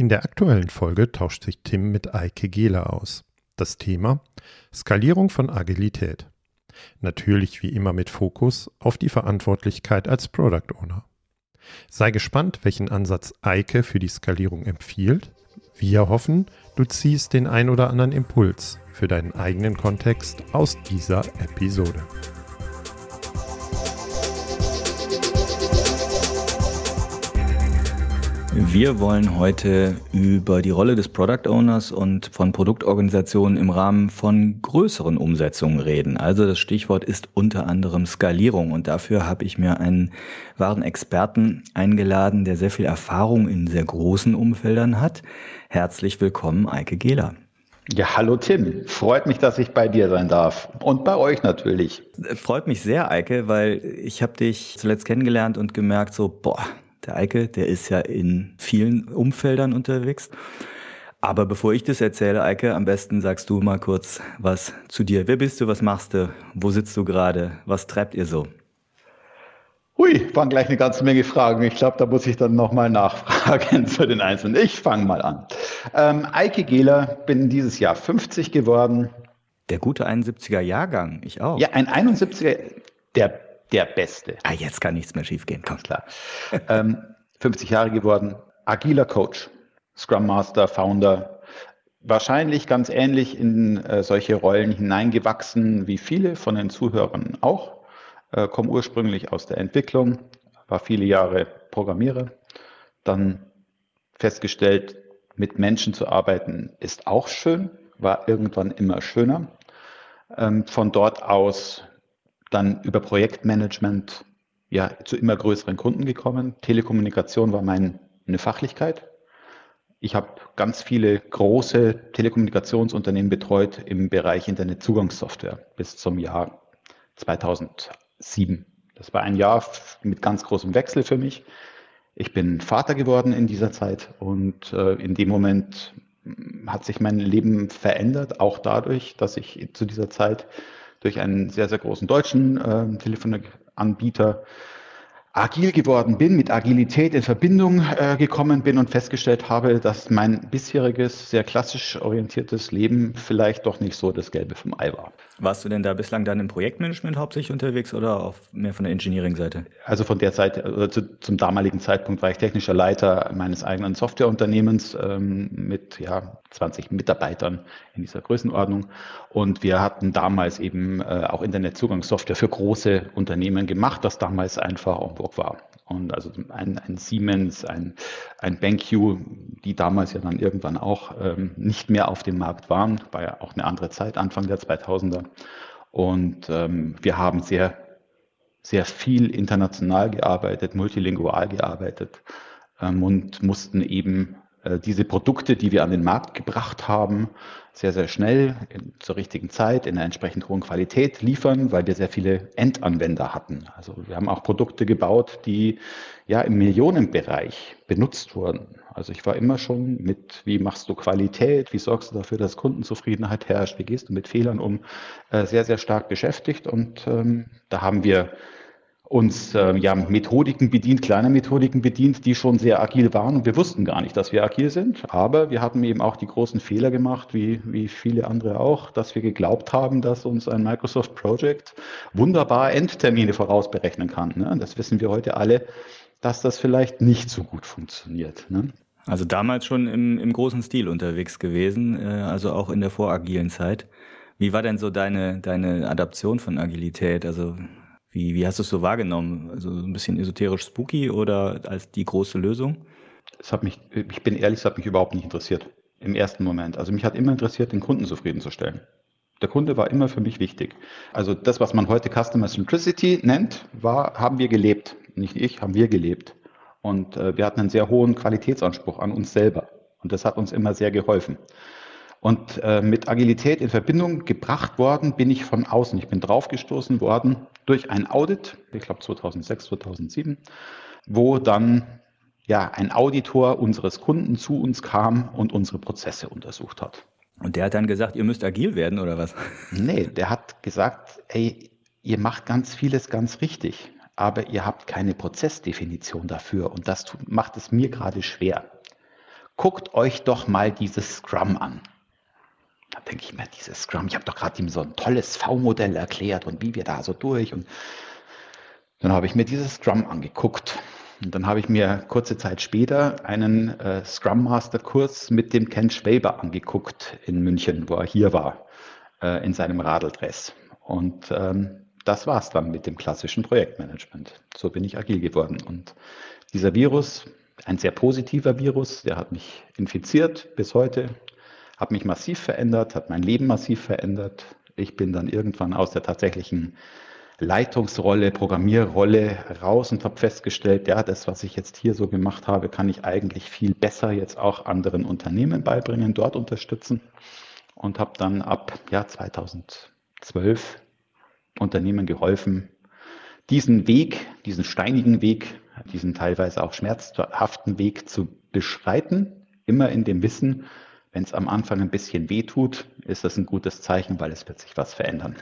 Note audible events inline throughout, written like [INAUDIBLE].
In der aktuellen Folge tauscht sich Tim mit Eike Gehler aus. Das Thema Skalierung von Agilität. Natürlich wie immer mit Fokus auf die Verantwortlichkeit als Product Owner. Sei gespannt, welchen Ansatz Eike für die Skalierung empfiehlt. Wir hoffen, du ziehst den ein oder anderen Impuls für deinen eigenen Kontext aus dieser Episode. Wir wollen heute über die Rolle des Product Owners und von Produktorganisationen im Rahmen von größeren Umsetzungen reden. Also das Stichwort ist unter anderem Skalierung und dafür habe ich mir einen wahren Experten eingeladen, der sehr viel Erfahrung in sehr großen Umfeldern hat. Herzlich willkommen, Eike Gehler. Ja, hallo Tim. Freut mich, dass ich bei dir sein darf. Und bei euch natürlich. Freut mich sehr, Eike, weil ich habe dich zuletzt kennengelernt und gemerkt, so, boah, der Eike, der ist ja in vielen Umfeldern unterwegs. Aber bevor ich das erzähle, Eike, am besten sagst du mal kurz was zu dir. Wer bist du? Was machst du? Wo sitzt du gerade? Was treibt ihr so? Hui, waren gleich eine ganze Menge Fragen. Ich glaube, da muss ich dann nochmal nachfragen [LAUGHS] zu den Einzelnen. Ich fange mal an. Ähm, Eike Gehler, bin dieses Jahr 50 geworden. Der gute 71er Jahrgang, ich auch. Ja, ein 71er, der der Beste. Ah, jetzt kann nichts mehr schiefgehen, komm. Klar. ähm, [LAUGHS] 50 Jahre geworden, agiler Coach, Scrum Master, Founder, wahrscheinlich ganz ähnlich in äh, solche Rollen hineingewachsen wie viele von den Zuhörern auch. Äh, komme ursprünglich aus der Entwicklung, war viele Jahre Programmierer, dann festgestellt, mit Menschen zu arbeiten ist auch schön, war irgendwann immer schöner. Ähm, von dort aus dann über Projektmanagement ja zu immer größeren Kunden gekommen. Telekommunikation war meine Fachlichkeit. Ich habe ganz viele große Telekommunikationsunternehmen betreut im Bereich Internetzugangssoftware bis zum Jahr 2007. Das war ein Jahr mit ganz großem Wechsel für mich. Ich bin Vater geworden in dieser Zeit und äh, in dem Moment hat sich mein Leben verändert, auch dadurch, dass ich zu dieser Zeit durch einen sehr, sehr großen deutschen äh, Telefonanbieter agil geworden bin, mit Agilität in Verbindung äh, gekommen bin und festgestellt habe, dass mein bisheriges, sehr klassisch orientiertes Leben vielleicht doch nicht so das Gelbe vom Ei war. Warst du denn da bislang dann im Projektmanagement hauptsächlich unterwegs oder auf mehr von der Engineering-Seite? Also von der Seite, oder zu, zum damaligen Zeitpunkt war ich technischer Leiter meines eigenen Softwareunternehmens ähm, mit ja, 20 Mitarbeitern in dieser Größenordnung. Und wir hatten damals eben äh, auch Internetzugangssoftware für große Unternehmen gemacht, das damals einfach vogue war. Und also ein, ein Siemens, ein, ein BenQ, die damals ja dann irgendwann auch ähm, nicht mehr auf dem Markt waren, war ja auch eine andere Zeit, Anfang der 2000er. Und ähm, wir haben sehr, sehr viel international gearbeitet, multilingual gearbeitet ähm, und mussten eben äh, diese Produkte, die wir an den Markt gebracht haben, sehr, sehr schnell in, zur richtigen Zeit in einer entsprechend hohen Qualität liefern, weil wir sehr viele Endanwender hatten. Also wir haben auch Produkte gebaut, die ja im Millionenbereich benutzt wurden. Also ich war immer schon mit, wie machst du Qualität, wie sorgst du dafür, dass Kundenzufriedenheit herrscht, wie gehst du mit Fehlern um, äh, sehr, sehr stark beschäftigt. Und ähm, da haben wir uns äh, ja Methodiken bedient, kleine Methodiken bedient, die schon sehr agil waren und wir wussten gar nicht, dass wir agil sind. Aber wir hatten eben auch die großen Fehler gemacht, wie, wie viele andere auch, dass wir geglaubt haben, dass uns ein Microsoft Project wunderbar Endtermine vorausberechnen kann. Ne? Das wissen wir heute alle, dass das vielleicht nicht so gut funktioniert. Ne? Also damals schon im, im großen Stil unterwegs gewesen, äh, also auch in der voragilen Zeit. Wie war denn so deine, deine Adaption von Agilität? Also wie, wie hast du es so wahrgenommen? Also ein bisschen esoterisch spooky oder als die große Lösung? Es hat mich, ich bin ehrlich, es hat mich überhaupt nicht interessiert im ersten Moment. Also mich hat immer interessiert, den Kunden zufriedenzustellen. Der Kunde war immer für mich wichtig. Also das, was man heute Customer Centricity nennt, war, haben wir gelebt. Nicht ich, haben wir gelebt. Und äh, wir hatten einen sehr hohen Qualitätsanspruch an uns selber. Und das hat uns immer sehr geholfen. Und äh, mit Agilität in Verbindung gebracht worden bin ich von außen. Ich bin draufgestoßen worden durch ein Audit, ich glaube 2006, 2007, wo dann ja ein Auditor unseres Kunden zu uns kam und unsere Prozesse untersucht hat. Und der hat dann gesagt, ihr müsst agil werden oder was? Nee, der hat gesagt, ey, ihr macht ganz vieles ganz richtig, aber ihr habt keine Prozessdefinition dafür und das macht es mir gerade schwer. guckt euch doch mal dieses Scrum an. Da denke ich mir, dieses Scrum, ich habe doch gerade ihm so ein tolles V-Modell erklärt und wie wir da so durch. Und dann habe ich mir dieses Scrum angeguckt. Und dann habe ich mir kurze Zeit später einen äh, Scrum Master Kurs mit dem Ken Schwaber angeguckt in München, wo er hier war, äh, in seinem Radeldress. Und ähm, das war es dann mit dem klassischen Projektmanagement. So bin ich agil geworden. Und dieser Virus, ein sehr positiver Virus, der hat mich infiziert bis heute, hat mich massiv verändert, hat mein Leben massiv verändert. Ich bin dann irgendwann aus der tatsächlichen Leitungsrolle, Programmierrolle raus und habe festgestellt, ja, das, was ich jetzt hier so gemacht habe, kann ich eigentlich viel besser jetzt auch anderen Unternehmen beibringen, dort unterstützen und habe dann ab ja, 2012 Unternehmen geholfen, diesen Weg, diesen steinigen Weg, diesen teilweise auch schmerzhaften Weg zu beschreiten, immer in dem Wissen, wenn es am Anfang ein bisschen weh tut, ist das ein gutes Zeichen, weil es wird sich was verändern.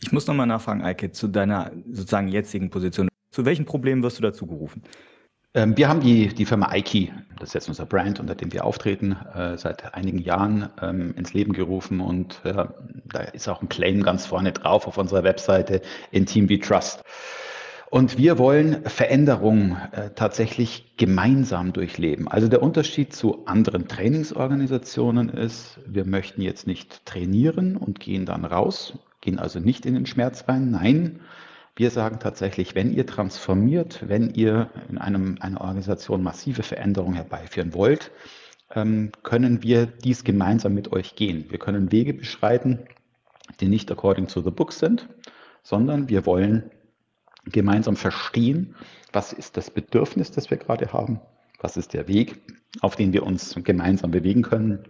Ich muss nochmal nachfragen, Eike, zu deiner sozusagen jetzigen Position. Zu welchen Problemen wirst du dazu gerufen? Ähm, wir haben die, die Firma Ike, das ist jetzt unser Brand, unter dem wir auftreten, äh, seit einigen Jahren ähm, ins Leben gerufen und äh, da ist auch ein Claim ganz vorne drauf auf unserer Webseite, in Team We Trust. Und wir wollen Veränderungen äh, tatsächlich gemeinsam durchleben. Also der Unterschied zu anderen Trainingsorganisationen ist, wir möchten jetzt nicht trainieren und gehen dann raus, gehen also nicht in den Schmerz rein. Nein, wir sagen tatsächlich, wenn ihr transformiert, wenn ihr in einem, einer Organisation massive Veränderungen herbeiführen wollt, ähm, können wir dies gemeinsam mit euch gehen. Wir können Wege beschreiten, die nicht according to the book sind, sondern wir wollen gemeinsam verstehen, was ist das Bedürfnis, das wir gerade haben, was ist der Weg, auf den wir uns gemeinsam bewegen können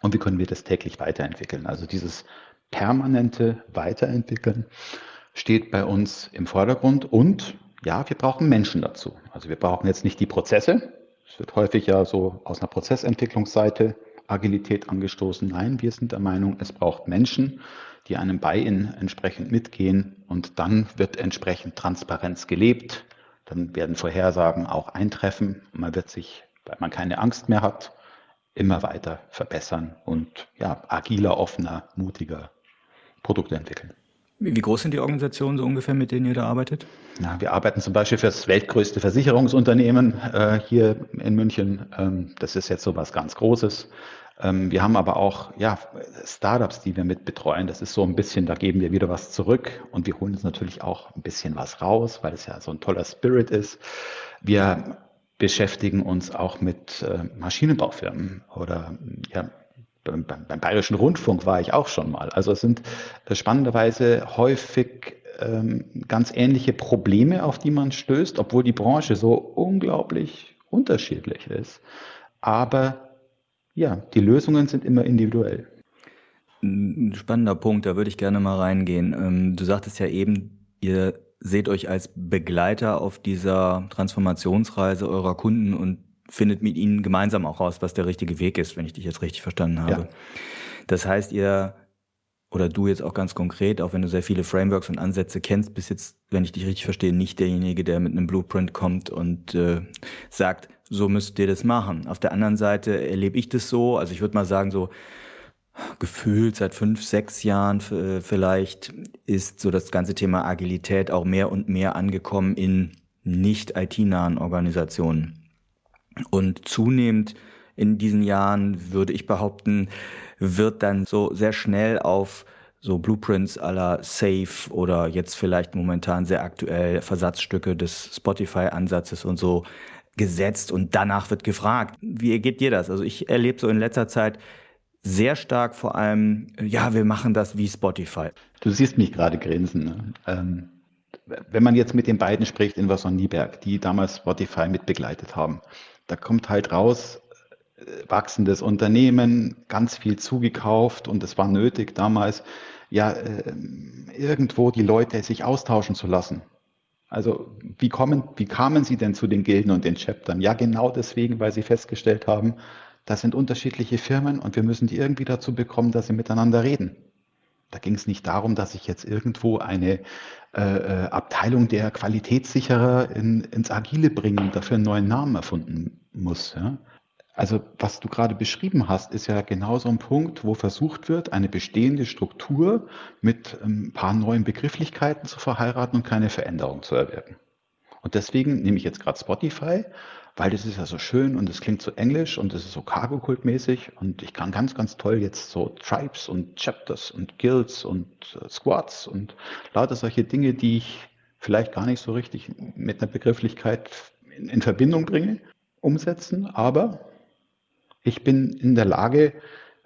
und wie können wir das täglich weiterentwickeln. Also dieses permanente Weiterentwickeln steht bei uns im Vordergrund und ja, wir brauchen Menschen dazu. Also wir brauchen jetzt nicht die Prozesse. Es wird häufig ja so aus einer Prozessentwicklungsseite Agilität angestoßen. Nein, wir sind der Meinung, es braucht Menschen, die einem ihnen entsprechend mitgehen und dann wird entsprechend Transparenz gelebt. Dann werden Vorhersagen auch eintreffen. Man wird sich, weil man keine Angst mehr hat, immer weiter verbessern und ja, agiler, offener, mutiger Produkte entwickeln. Wie groß sind die Organisationen so ungefähr, mit denen ihr da arbeitet? Ja, wir arbeiten zum Beispiel für das weltgrößte Versicherungsunternehmen äh, hier in München. Ähm, das ist jetzt so was ganz Großes. Ähm, wir haben aber auch ja, Startups, die wir mit betreuen. Das ist so ein bisschen, da geben wir wieder was zurück und wir holen uns natürlich auch ein bisschen was raus, weil es ja so ein toller Spirit ist. Wir beschäftigen uns auch mit äh, Maschinenbaufirmen oder ja, beim, beim, Bayerischen Rundfunk war ich auch schon mal. Also es sind äh, spannenderweise häufig ähm, ganz ähnliche Probleme, auf die man stößt, obwohl die Branche so unglaublich unterschiedlich ist. Aber ja, die Lösungen sind immer individuell. Ein spannender Punkt, da würde ich gerne mal reingehen. Ähm, du sagtest ja eben, ihr seht euch als Begleiter auf dieser Transformationsreise eurer Kunden und findet mit ihnen gemeinsam auch raus, was der richtige Weg ist, wenn ich dich jetzt richtig verstanden habe. Ja. Das heißt, ihr oder du jetzt auch ganz konkret, auch wenn du sehr viele Frameworks und Ansätze kennst, bist jetzt, wenn ich dich richtig verstehe, nicht derjenige, der mit einem Blueprint kommt und äh, sagt, so müsst ihr das machen. Auf der anderen Seite erlebe ich das so, also ich würde mal sagen, so gefühlt seit fünf, sechs Jahren vielleicht ist so das ganze Thema Agilität auch mehr und mehr angekommen in nicht IT-nahen Organisationen. Und zunehmend in diesen Jahren, würde ich behaupten, wird dann so sehr schnell auf so Blueprints aller Safe oder jetzt vielleicht momentan sehr aktuell Versatzstücke des Spotify-Ansatzes und so gesetzt und danach wird gefragt, wie geht dir das? Also ich erlebe so in letzter Zeit sehr stark vor allem, ja, wir machen das wie Spotify. Du siehst mich gerade grinsen. Ne? Ähm, wenn man jetzt mit den beiden spricht, Inwas und Nieberg, die damals Spotify mitbegleitet haben, da kommt halt raus, äh, wachsendes Unternehmen, ganz viel zugekauft und es war nötig damals, ja, äh, irgendwo die Leute sich austauschen zu lassen. Also wie, kommen, wie kamen Sie denn zu den Gilden und den Chaptern? Ja, genau deswegen, weil Sie festgestellt haben, das sind unterschiedliche Firmen und wir müssen die irgendwie dazu bekommen, dass sie miteinander reden. Da ging es nicht darum, dass ich jetzt irgendwo eine äh, äh, Abteilung der Qualitätssicherer in, ins Agile bringen und dafür einen neuen Namen erfunden muss. Ja? Also was du gerade beschrieben hast, ist ja genau so ein Punkt, wo versucht wird, eine bestehende Struktur mit ähm, ein paar neuen Begrifflichkeiten zu verheiraten und keine Veränderung zu erwirken. Und deswegen nehme ich jetzt gerade Spotify, weil das ist ja so schön und es klingt so englisch und es ist so Cargo-Kult-mäßig und ich kann ganz, ganz toll jetzt so Tribes und Chapters und Guilds und äh, Squads und lauter solche Dinge, die ich vielleicht gar nicht so richtig mit einer Begrifflichkeit in, in Verbindung bringe, umsetzen, aber ich bin in der Lage,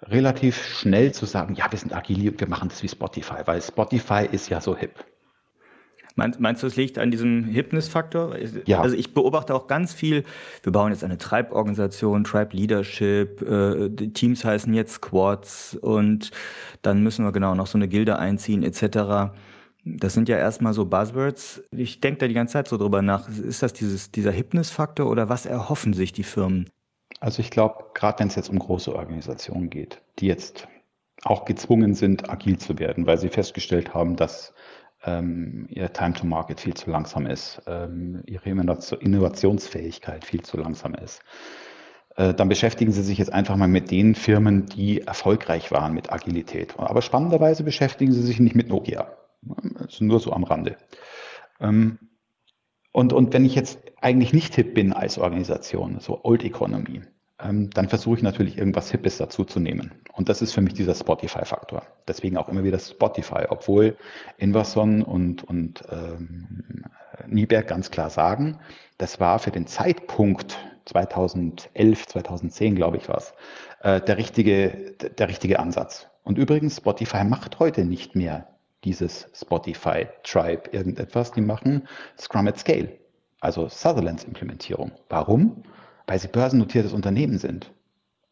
relativ schnell zu sagen, ja, wir sind agil, wir machen das wie Spotify, weil Spotify ist ja so hip. Meinst, du, es liegt an diesem Hipness-Faktor? Ja. Also ich beobachte auch ganz viel, wir bauen jetzt eine Tribe-Organisation, Tribe Leadership, äh, Teams heißen jetzt Squads und dann müssen wir genau noch so eine Gilde einziehen etc. Das sind ja erstmal so Buzzwords. Ich denke da die ganze Zeit so drüber nach. Ist das dieses, dieser Hipness-Faktor oder was erhoffen sich die Firmen? Also ich glaube, gerade wenn es jetzt um große Organisationen geht, die jetzt auch gezwungen sind, agil zu werden, weil sie festgestellt haben, dass ähm, ihr Time to Market viel zu langsam ist, ähm, ihre Innovationsfähigkeit viel zu langsam ist. Äh, dann beschäftigen Sie sich jetzt einfach mal mit den Firmen, die erfolgreich waren mit Agilität. Aber spannenderweise beschäftigen Sie sich nicht mit Nokia. Also nur so am Rande. Ähm, und, und wenn ich jetzt eigentlich nicht hip bin als Organisation, so Old Economy, ähm, dann versuche ich natürlich irgendwas Hippes dazu zu nehmen. Und das ist für mich dieser Spotify-Faktor. Deswegen auch immer wieder Spotify, obwohl Inverson und, und ähm, Nieberg ganz klar sagen, das war für den Zeitpunkt 2011, 2010, glaube ich, was, äh, der, richtige, der richtige Ansatz. Und übrigens, Spotify macht heute nicht mehr dieses Spotify Tribe irgendetwas, die machen Scrum at Scale, also Sutherlands Implementierung. Warum? Weil sie börsennotiertes Unternehmen sind.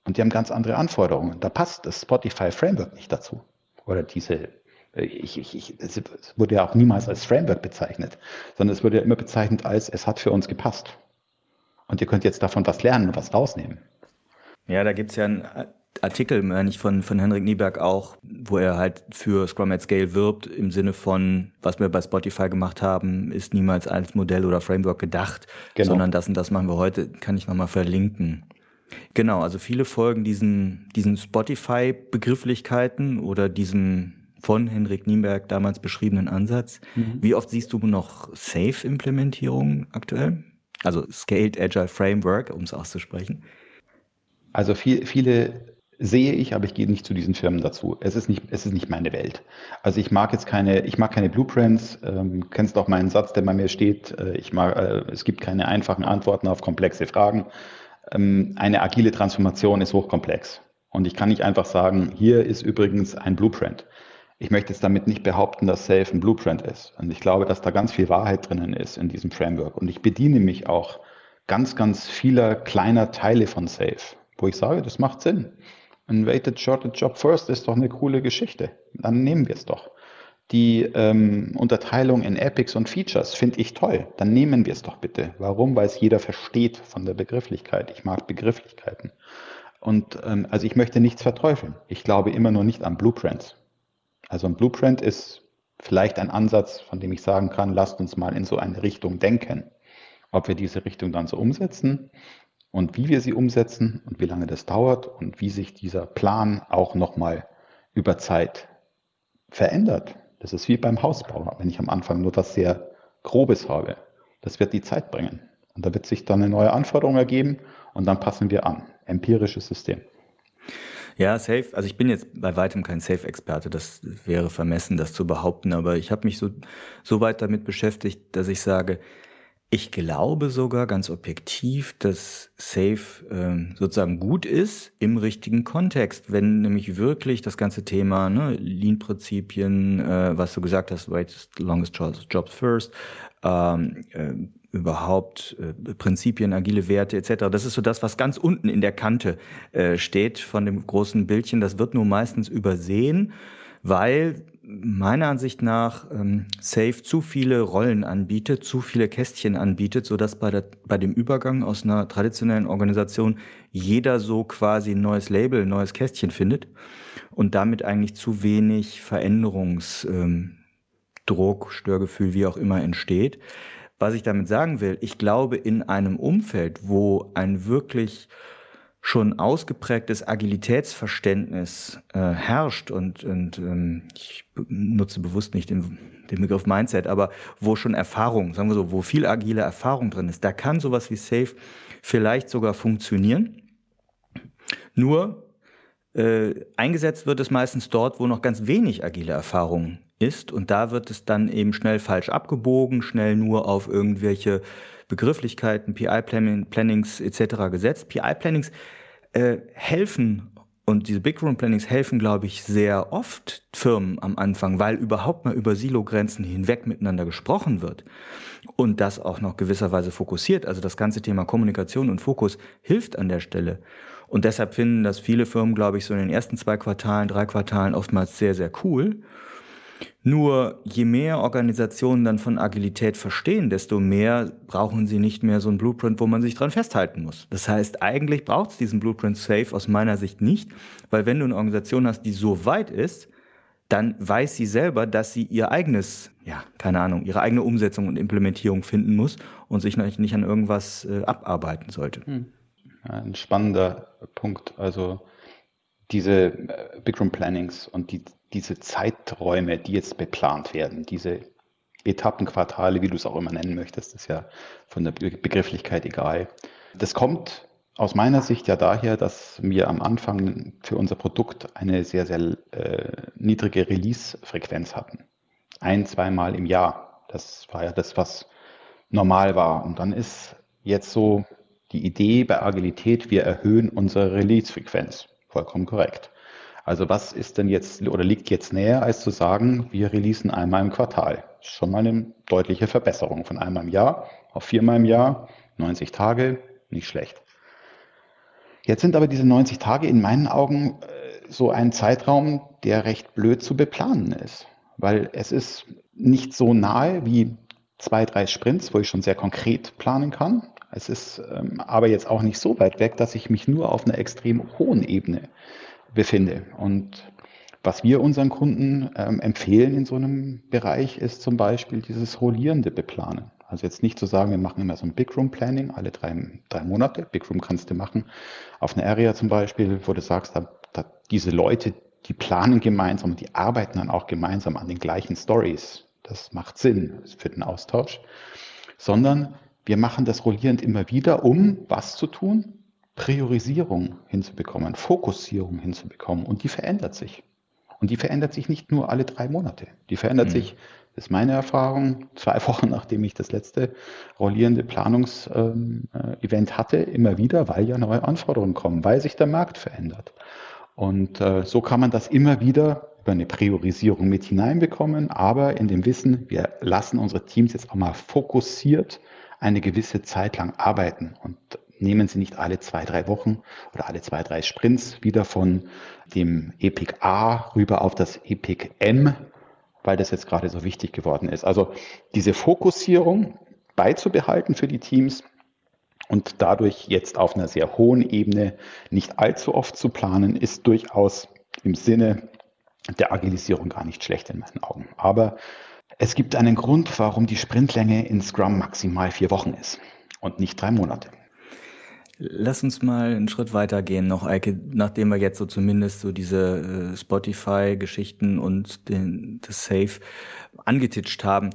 Und die haben ganz andere Anforderungen. Da passt das Spotify Framework nicht dazu. Oder diese, äh, ich, ich, ich, es wurde ja auch niemals als Framework bezeichnet, sondern es wurde ja immer bezeichnet als, es hat für uns gepasst. Und ihr könnt jetzt davon was lernen und was rausnehmen. Ja, da gibt es ja ein Artikel, meine ich, von, von Henrik Nieberg auch, wo er halt für Scrum at Scale wirbt, im Sinne von, was wir bei Spotify gemacht haben, ist niemals als Modell oder Framework gedacht, genau. sondern das und das machen wir heute, kann ich nochmal verlinken. Genau, also viele folgen diesen, diesen Spotify-Begrifflichkeiten oder diesem von Henrik Nienberg damals beschriebenen Ansatz. Mhm. Wie oft siehst du noch Safe-Implementierungen aktuell? Also Scaled Agile Framework, um es auszusprechen. Also viel, viele sehe ich, aber ich gehe nicht zu diesen Firmen dazu. Es ist nicht, es ist nicht meine Welt. Also ich mag jetzt keine, ich mag keine Blueprints. Ähm, kennst auch meinen Satz, der bei mir steht. Äh, ich mag, äh, es gibt keine einfachen Antworten auf komplexe Fragen. Ähm, eine agile Transformation ist hochkomplex. Und ich kann nicht einfach sagen, hier ist übrigens ein Blueprint. Ich möchte jetzt damit nicht behaupten, dass Safe ein Blueprint ist. Und ich glaube, dass da ganz viel Wahrheit drinnen ist in diesem Framework. Und ich bediene mich auch ganz, ganz vieler kleiner Teile von Safe, wo ich sage, das macht Sinn. Ein Weighted Shorted Job First ist doch eine coole Geschichte. Dann nehmen wir es doch. Die ähm, Unterteilung in Epics und Features finde ich toll. Dann nehmen wir es doch bitte. Warum? Weil es jeder versteht von der Begrifflichkeit. Ich mag Begrifflichkeiten. Und ähm, also ich möchte nichts verteufeln. Ich glaube immer nur nicht an Blueprints. Also ein Blueprint ist vielleicht ein Ansatz, von dem ich sagen kann, lasst uns mal in so eine Richtung denken. Ob wir diese Richtung dann so umsetzen, und wie wir sie umsetzen und wie lange das dauert und wie sich dieser Plan auch nochmal über Zeit verändert. Das ist wie beim Hausbau, wenn ich am Anfang nur was sehr Grobes habe. Das wird die Zeit bringen. Und da wird sich dann eine neue Anforderung ergeben und dann passen wir an. Empirisches System. Ja, Safe. Also ich bin jetzt bei weitem kein Safe-Experte. Das wäre vermessen, das zu behaupten. Aber ich habe mich so, so weit damit beschäftigt, dass ich sage, ich glaube sogar ganz objektiv, dass Safe äh, sozusagen gut ist im richtigen Kontext, wenn nämlich wirklich das ganze Thema ne, Lean-Prinzipien, äh, was du gesagt hast, right, longest jobs first, ähm, äh, überhaupt äh, Prinzipien, agile Werte etc. Das ist so das, was ganz unten in der Kante äh, steht von dem großen Bildchen. Das wird nur meistens übersehen, weil meiner Ansicht nach ähm, Safe zu viele Rollen anbietet, zu viele Kästchen anbietet, so dass bei, der, bei dem Übergang aus einer traditionellen Organisation jeder so quasi ein neues Label, ein neues Kästchen findet und damit eigentlich zu wenig Veränderungsdruck, ähm, Störgefühl, wie auch immer entsteht. Was ich damit sagen will, ich glaube, in einem Umfeld, wo ein wirklich schon ausgeprägtes Agilitätsverständnis äh, herrscht und, und ähm, ich nutze bewusst nicht den, den Begriff Mindset, aber wo schon Erfahrung, sagen wir so, wo viel agile Erfahrung drin ist, da kann sowas wie Safe vielleicht sogar funktionieren. Nur äh, eingesetzt wird es meistens dort, wo noch ganz wenig agile Erfahrung ist und da wird es dann eben schnell falsch abgebogen, schnell nur auf irgendwelche Begrifflichkeiten, PI-Plannings etc. gesetzt. PI-Plannings äh, helfen und diese Big Room Plannings helfen, glaube ich, sehr oft Firmen am Anfang, weil überhaupt mal über Silo-Grenzen hinweg miteinander gesprochen wird und das auch noch gewisserweise fokussiert. Also das ganze Thema Kommunikation und Fokus hilft an der Stelle. Und deshalb finden das viele Firmen, glaube ich, so in den ersten zwei Quartalen, drei Quartalen oftmals sehr, sehr cool. Nur je mehr Organisationen dann von Agilität verstehen, desto mehr brauchen sie nicht mehr so ein Blueprint, wo man sich dran festhalten muss. Das heißt, eigentlich braucht es diesen Blueprint Safe aus meiner Sicht nicht, weil wenn du eine Organisation hast, die so weit ist, dann weiß sie selber, dass sie ihr eigenes, ja, keine Ahnung, ihre eigene Umsetzung und Implementierung finden muss und sich nicht an irgendwas äh, abarbeiten sollte. Hm. Ein spannender Punkt. Also diese äh, Big Room Plannings und die diese Zeiträume, die jetzt beplant werden, diese Etappenquartale, wie du es auch immer nennen möchtest, ist ja von der Begrifflichkeit egal. Das kommt aus meiner Sicht ja daher, dass wir am Anfang für unser Produkt eine sehr, sehr äh, niedrige Release-Frequenz hatten. Ein, zweimal im Jahr. Das war ja das, was normal war. Und dann ist jetzt so die Idee bei Agilität, wir erhöhen unsere Release-Frequenz. Vollkommen korrekt. Also was ist denn jetzt oder liegt jetzt näher, als zu sagen, wir releasen einmal im Quartal? Schon mal eine deutliche Verbesserung von einmal im Jahr auf viermal im Jahr, 90 Tage, nicht schlecht. Jetzt sind aber diese 90 Tage in meinen Augen äh, so ein Zeitraum, der recht blöd zu beplanen ist, weil es ist nicht so nahe wie zwei, drei Sprints, wo ich schon sehr konkret planen kann. Es ist ähm, aber jetzt auch nicht so weit weg, dass ich mich nur auf einer extrem hohen Ebene befinde. Und was wir unseren Kunden ähm, empfehlen in so einem Bereich ist zum Beispiel dieses rollierende Beplanen. Also jetzt nicht zu sagen, wir machen immer so ein Big Room Planning alle drei, drei Monate. Big Room kannst du machen auf einer Area zum Beispiel, wo du sagst, da, da diese Leute, die planen gemeinsam und die arbeiten dann auch gemeinsam an den gleichen Stories. Das macht Sinn für den Austausch. Sondern wir machen das rollierend immer wieder, um was zu tun? Priorisierung hinzubekommen, Fokussierung hinzubekommen. Und die verändert sich. Und die verändert sich nicht nur alle drei Monate. Die verändert mhm. sich, das ist meine Erfahrung, zwei [LAUGHS] Wochen nachdem ich das letzte rollierende Planungsevent ähm, hatte, immer wieder, weil ja neue Anforderungen kommen, weil sich der Markt verändert. Und äh, so kann man das immer wieder über eine Priorisierung mit hineinbekommen, aber in dem Wissen, wir lassen unsere Teams jetzt auch mal fokussiert eine gewisse Zeit lang arbeiten. Und nehmen Sie nicht alle zwei, drei Wochen oder alle zwei, drei Sprints wieder von dem Epic A rüber auf das Epic M, weil das jetzt gerade so wichtig geworden ist. Also diese Fokussierung beizubehalten für die Teams und dadurch jetzt auf einer sehr hohen Ebene nicht allzu oft zu planen, ist durchaus im Sinne der Agilisierung gar nicht schlecht in meinen Augen. Aber es gibt einen Grund, warum die Sprintlänge in Scrum maximal vier Wochen ist und nicht drei Monate. Lass uns mal einen Schritt weiter gehen noch, Eike, nachdem wir jetzt so zumindest so diese äh, Spotify-Geschichten und den, das Safe angetitscht haben.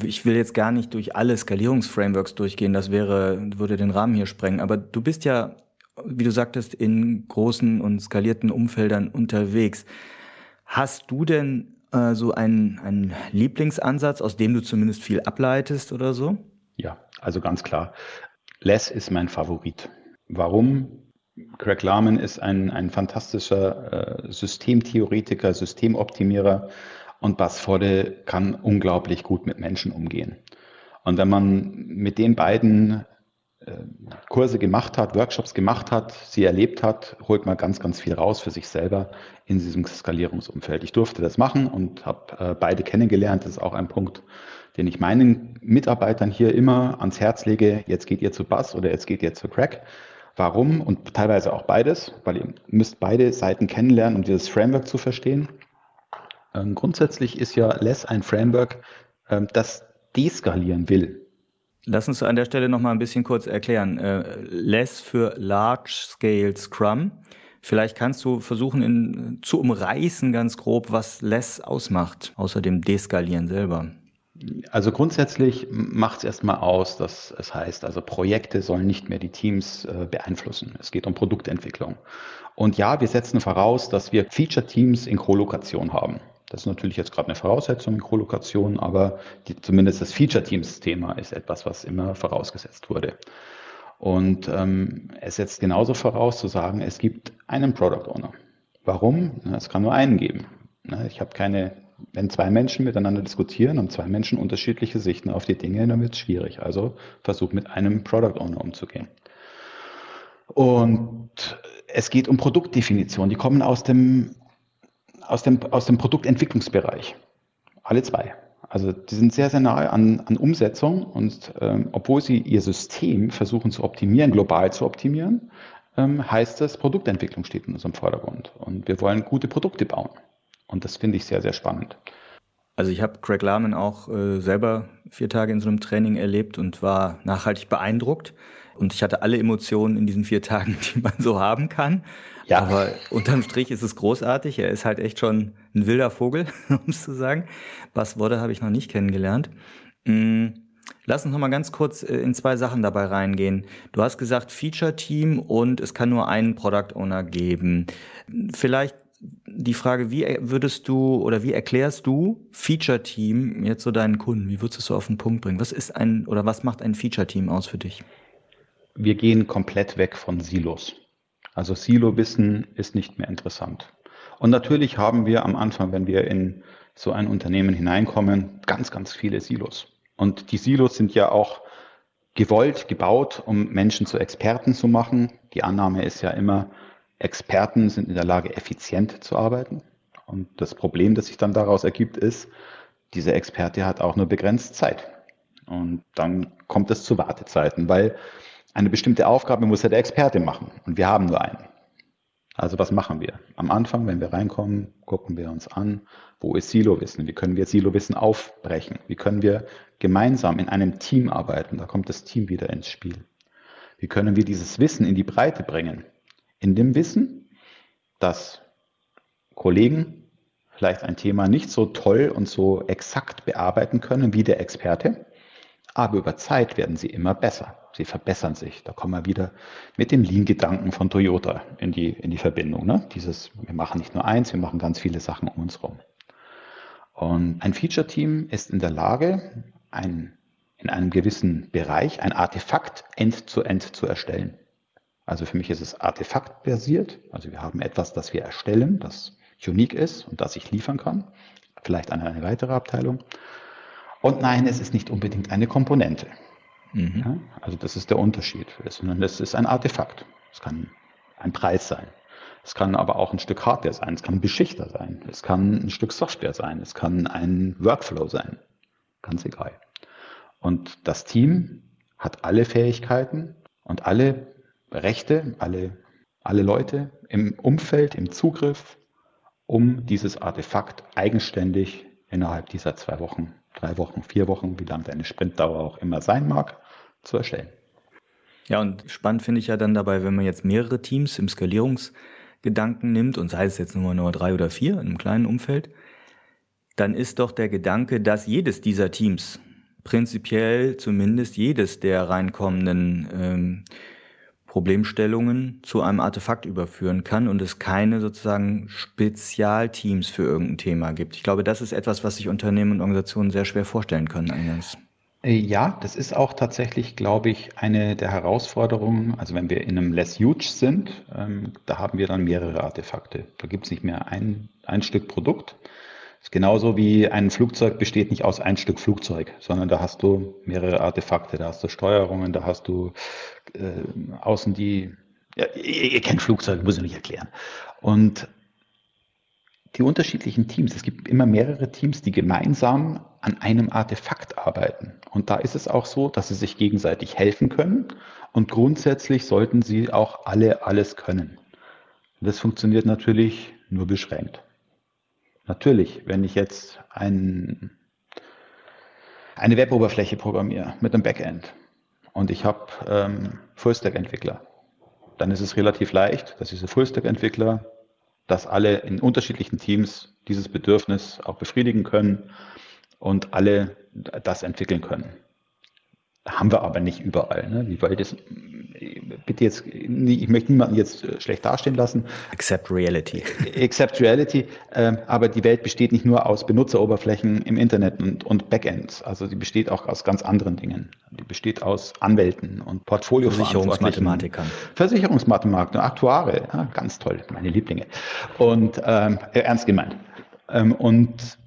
Ich will jetzt gar nicht durch alle Skalierungsframeworks durchgehen, das wäre, würde den Rahmen hier sprengen. Aber du bist ja, wie du sagtest, in großen und skalierten Umfeldern unterwegs. Hast du denn äh, so einen, einen Lieblingsansatz, aus dem du zumindest viel ableitest oder so? Ja, also ganz klar. Less ist mein Favorit. Warum? Craig Lahman ist ein, ein fantastischer äh, Systemtheoretiker, Systemoptimierer und Bas Fodde kann unglaublich gut mit Menschen umgehen. Und wenn man mit den beiden äh, Kurse gemacht hat, Workshops gemacht hat, sie erlebt hat, holt man ganz, ganz viel raus für sich selber in diesem Skalierungsumfeld. Ich durfte das machen und habe äh, beide kennengelernt. Das ist auch ein Punkt, den ich meinen Mitarbeitern hier immer ans Herz lege, jetzt geht ihr zu Bass oder jetzt geht ihr zu Crack. Warum? Und teilweise auch beides, weil ihr müsst beide Seiten kennenlernen, um dieses Framework zu verstehen. Ähm, grundsätzlich ist ja Less ein Framework, ähm, das deskalieren will. Lass uns an der Stelle noch mal ein bisschen kurz erklären. Äh, Less für Large Scale Scrum. Vielleicht kannst du versuchen in, zu umreißen ganz grob, was Less ausmacht, außer dem Deskalieren selber. Also grundsätzlich macht es erstmal aus, dass es heißt, also Projekte sollen nicht mehr die Teams äh, beeinflussen. Es geht um Produktentwicklung. Und ja, wir setzen voraus, dass wir Feature-Teams in Co-Lokation haben. Das ist natürlich jetzt gerade eine Voraussetzung in Co-Lokation, aber die, zumindest das Feature-Teams-Thema ist etwas, was immer vorausgesetzt wurde. Und ähm, es setzt genauso voraus zu sagen, es gibt einen Product Owner. Warum? Es kann nur einen geben. Ich habe keine wenn zwei Menschen miteinander diskutieren und zwei Menschen unterschiedliche Sichten auf die Dinge, dann wird es schwierig. Also versuch mit einem Product Owner umzugehen. Und es geht um Produktdefinition. Die kommen aus dem, aus dem, aus dem Produktentwicklungsbereich. Alle zwei. Also die sind sehr, sehr nahe an, an Umsetzung und ähm, obwohl sie ihr System versuchen zu optimieren, global zu optimieren, ähm, heißt es, Produktentwicklung steht in unserem Vordergrund. Und wir wollen gute Produkte bauen. Und das finde ich sehr, sehr spannend. Also ich habe Craig Lahman auch äh, selber vier Tage in so einem Training erlebt und war nachhaltig beeindruckt. Und ich hatte alle Emotionen in diesen vier Tagen, [LAUGHS] die man so haben kann. Ja. Aber unterm Strich ist es großartig. Er ist halt echt schon ein wilder Vogel, [LAUGHS] um es zu sagen. Bassworte habe ich noch nicht kennengelernt. Hm. Lass uns noch mal ganz kurz äh, in zwei Sachen dabei reingehen. Du hast gesagt Feature Team und es kann nur einen Product Owner geben. Vielleicht die Frage, wie würdest du oder wie erklärst du Feature Team jetzt so deinen Kunden? Wie würdest du es so auf den Punkt bringen? Was ist ein oder was macht ein Feature Team aus für dich? Wir gehen komplett weg von Silos. Also Silo-Wissen ist nicht mehr interessant. Und natürlich haben wir am Anfang, wenn wir in so ein Unternehmen hineinkommen, ganz, ganz viele Silos. Und die Silos sind ja auch gewollt, gebaut, um Menschen zu Experten zu machen. Die Annahme ist ja immer, Experten sind in der Lage, effizient zu arbeiten. Und das Problem, das sich dann daraus ergibt, ist, dieser Experte hat auch nur begrenzt Zeit. Und dann kommt es zu Wartezeiten, weil eine bestimmte Aufgabe muss ja der Experte machen. Und wir haben nur einen. Also was machen wir? Am Anfang, wenn wir reinkommen, gucken wir uns an, wo ist Silo-Wissen? Wie können wir Silo-Wissen aufbrechen? Wie können wir gemeinsam in einem Team arbeiten? Da kommt das Team wieder ins Spiel. Wie können wir dieses Wissen in die Breite bringen? In dem Wissen, dass Kollegen vielleicht ein Thema nicht so toll und so exakt bearbeiten können wie der Experte, aber über Zeit werden sie immer besser. Sie verbessern sich. Da kommen wir wieder mit dem Lean-Gedanken von Toyota in die, in die Verbindung. Ne? Dieses, wir machen nicht nur eins, wir machen ganz viele Sachen um uns herum. Und ein Feature-Team ist in der Lage, ein, in einem gewissen Bereich ein Artefakt end-zu-end -end zu erstellen. Also für mich ist es artefaktbasiert. Also wir haben etwas, das wir erstellen, das unique ist und das ich liefern kann. Vielleicht an eine weitere Abteilung. Und nein, es ist nicht unbedingt eine Komponente. Mhm. Ja, also das ist der Unterschied, sondern es ist ein Artefakt. Es kann ein Preis sein. Es kann aber auch ein Stück Hardware sein. Es kann ein Beschichter sein. Es kann ein Stück Software sein. Es kann ein Workflow sein. Ganz egal. Und das Team hat alle Fähigkeiten und alle Rechte, alle, alle Leute im Umfeld, im Zugriff, um dieses Artefakt eigenständig innerhalb dieser zwei Wochen, drei Wochen, vier Wochen, wie lang deine Sprintdauer auch immer sein mag, zu erstellen. Ja, und spannend finde ich ja dann dabei, wenn man jetzt mehrere Teams im Skalierungsgedanken nimmt und sei es jetzt nur nur drei oder vier in einem kleinen Umfeld, dann ist doch der Gedanke, dass jedes dieser Teams, prinzipiell zumindest jedes der reinkommenden ähm, Problemstellungen zu einem Artefakt überführen kann und es keine sozusagen Spezialteams für irgendein Thema gibt. Ich glaube, das ist etwas, was sich Unternehmen und Organisationen sehr schwer vorstellen können eingangs. Äh, ja, das ist auch tatsächlich, glaube ich, eine der Herausforderungen. Also wenn wir in einem Less Huge sind, ähm, da haben wir dann mehrere Artefakte. Da gibt es nicht mehr ein, ein Stück Produkt, ist genauso wie ein Flugzeug besteht nicht aus ein Stück Flugzeug, sondern da hast du mehrere Artefakte, da hast du Steuerungen, da hast du äh, außen die, ja, ihr, ihr kennt Flugzeuge, muss ich nicht erklären. Und die unterschiedlichen Teams, es gibt immer mehrere Teams, die gemeinsam an einem Artefakt arbeiten. Und da ist es auch so, dass sie sich gegenseitig helfen können und grundsätzlich sollten sie auch alle alles können. Das funktioniert natürlich nur beschränkt. Natürlich, wenn ich jetzt ein, eine Web-Oberfläche programmiere mit einem Backend und ich habe ähm, Full-Stack-Entwickler, dann ist es relativ leicht, dass diese Full-Stack-Entwickler, dass alle in unterschiedlichen Teams dieses Bedürfnis auch befriedigen können und alle das entwickeln können. Haben wir aber nicht überall. Ne? Wie weit das, bitte jetzt, ich möchte niemanden jetzt äh, schlecht dastehen lassen. Accept Reality. Accept Reality. Äh, aber die Welt besteht nicht nur aus Benutzeroberflächen im Internet und, und Backends. Also die besteht auch aus ganz anderen Dingen. Die besteht aus Anwälten und Portfolio Versicherungsmathematikern. Versicherungsmathematikern, Aktuare. Ja, ganz toll, meine Lieblinge. Und ähm, ernst gemeint. Ähm, und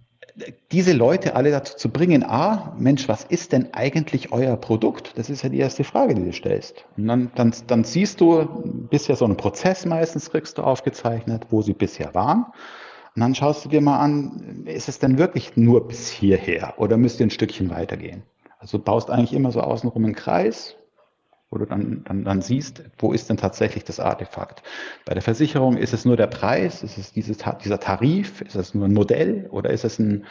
diese Leute alle dazu zu bringen, ah, Mensch, was ist denn eigentlich euer Produkt? Das ist ja die erste Frage, die du stellst. Und dann, dann, dann siehst du bisher so einen Prozess meistens kriegst du aufgezeichnet, wo sie bisher waren. Und dann schaust du dir mal an, ist es denn wirklich nur bis hierher oder müsst ihr ein Stückchen weitergehen? Also baust eigentlich immer so außenrum einen Kreis, wo du dann, dann, dann siehst, wo ist denn tatsächlich das Artefakt. Bei der Versicherung ist es nur der Preis, ist es dieses, dieser Tarif, ist es nur ein Modell oder ist es ein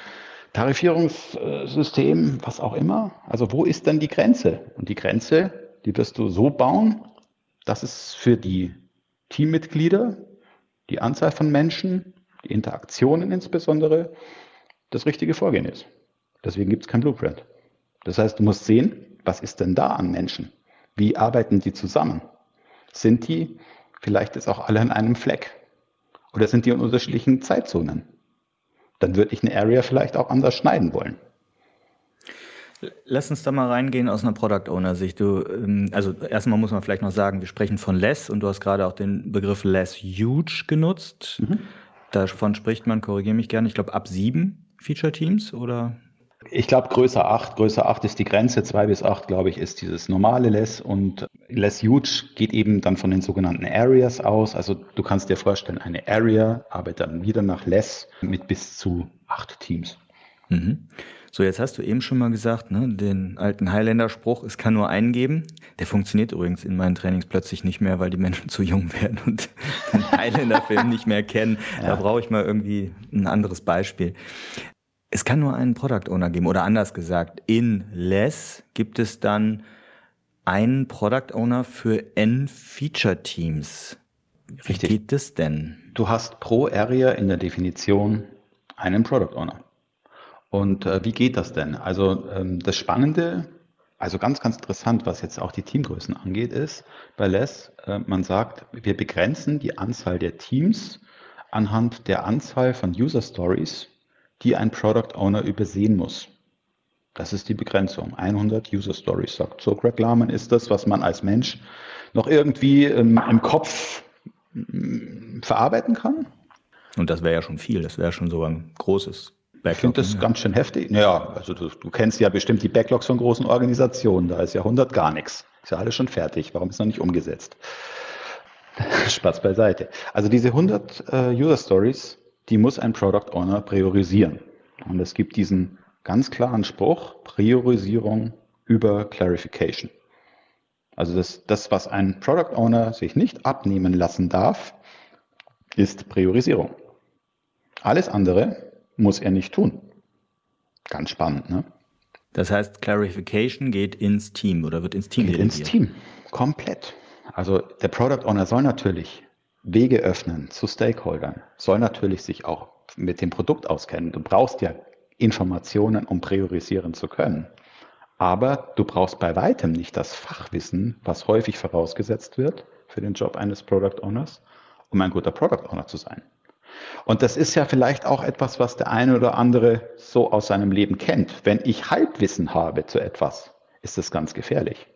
Tarifierungssystem, was auch immer. Also wo ist denn die Grenze? Und die Grenze, die wirst du so bauen, dass es für die Teammitglieder, die Anzahl von Menschen, die Interaktionen insbesondere, das richtige Vorgehen ist. Deswegen gibt es kein Blueprint. Das heißt, du musst sehen, was ist denn da an Menschen? Wie arbeiten die zusammen? Sind die vielleicht jetzt auch alle an einem Fleck? Oder sind die in unterschiedlichen Zeitzonen? Dann würde ich eine Area vielleicht auch anders schneiden wollen. Lass uns da mal reingehen aus einer Product Owner Sicht. Du, ähm, also erstmal muss man vielleicht noch sagen, wir sprechen von less und du hast gerade auch den Begriff less huge genutzt. Mhm. Davon spricht man, korrigiere mich gerne, ich glaube ab sieben Feature Teams oder ich glaube, größer 8, größer 8 ist die Grenze, 2 bis 8, glaube ich, ist dieses normale Less und Less Huge geht eben dann von den sogenannten Areas aus. Also du kannst dir vorstellen, eine Area arbeitet dann wieder nach Less mit bis zu 8 Teams. Mhm. So, jetzt hast du eben schon mal gesagt, ne, den alten Highlander-Spruch, es kann nur einen geben. Der funktioniert übrigens in meinen Trainings plötzlich nicht mehr, weil die Menschen [LAUGHS] zu jung werden und den Highlander-Film nicht mehr kennen. Ja. Da brauche ich mal irgendwie ein anderes Beispiel. Es kann nur einen Product Owner geben oder anders gesagt, in Less gibt es dann einen Product Owner für N Feature Teams. Wie Richtig. geht das denn? Du hast pro Area in der Definition einen Product Owner. Und äh, wie geht das denn? Also ähm, das Spannende, also ganz, ganz interessant, was jetzt auch die Teamgrößen angeht, ist bei Less, äh, man sagt, wir begrenzen die Anzahl der Teams anhand der Anzahl von User Stories, die ein Product Owner übersehen muss. Das ist die Begrenzung. 100 User Stories sagt so Greg Lahman ist das, was man als Mensch noch irgendwie ähm, im Kopf ähm, verarbeiten kann. Und das wäre ja schon viel. Das wäre schon so ein großes Backlog. Ich finde das ja. ganz schön heftig. Naja, also du, du, kennst ja bestimmt die Backlogs von großen Organisationen. Da ist ja 100 gar nichts. Ist ja alles schon fertig. Warum ist noch nicht umgesetzt? [LAUGHS] Spaß beiseite. Also diese 100 äh, User Stories die muss ein Product Owner priorisieren. Und es gibt diesen ganz klaren Spruch, Priorisierung über Clarification. Also das, das, was ein Product Owner sich nicht abnehmen lassen darf, ist Priorisierung. Alles andere muss er nicht tun. Ganz spannend, ne? Das heißt, Clarification geht ins Team oder wird ins Team geht ins Team, komplett. Also der Product Owner soll natürlich Wege öffnen zu Stakeholdern, soll natürlich sich auch mit dem Produkt auskennen. Du brauchst ja Informationen, um priorisieren zu können. Aber du brauchst bei weitem nicht das Fachwissen, was häufig vorausgesetzt wird für den Job eines Product Owners, um ein guter Product Owner zu sein. Und das ist ja vielleicht auch etwas, was der eine oder andere so aus seinem Leben kennt. Wenn ich Halbwissen habe zu etwas, ist das ganz gefährlich.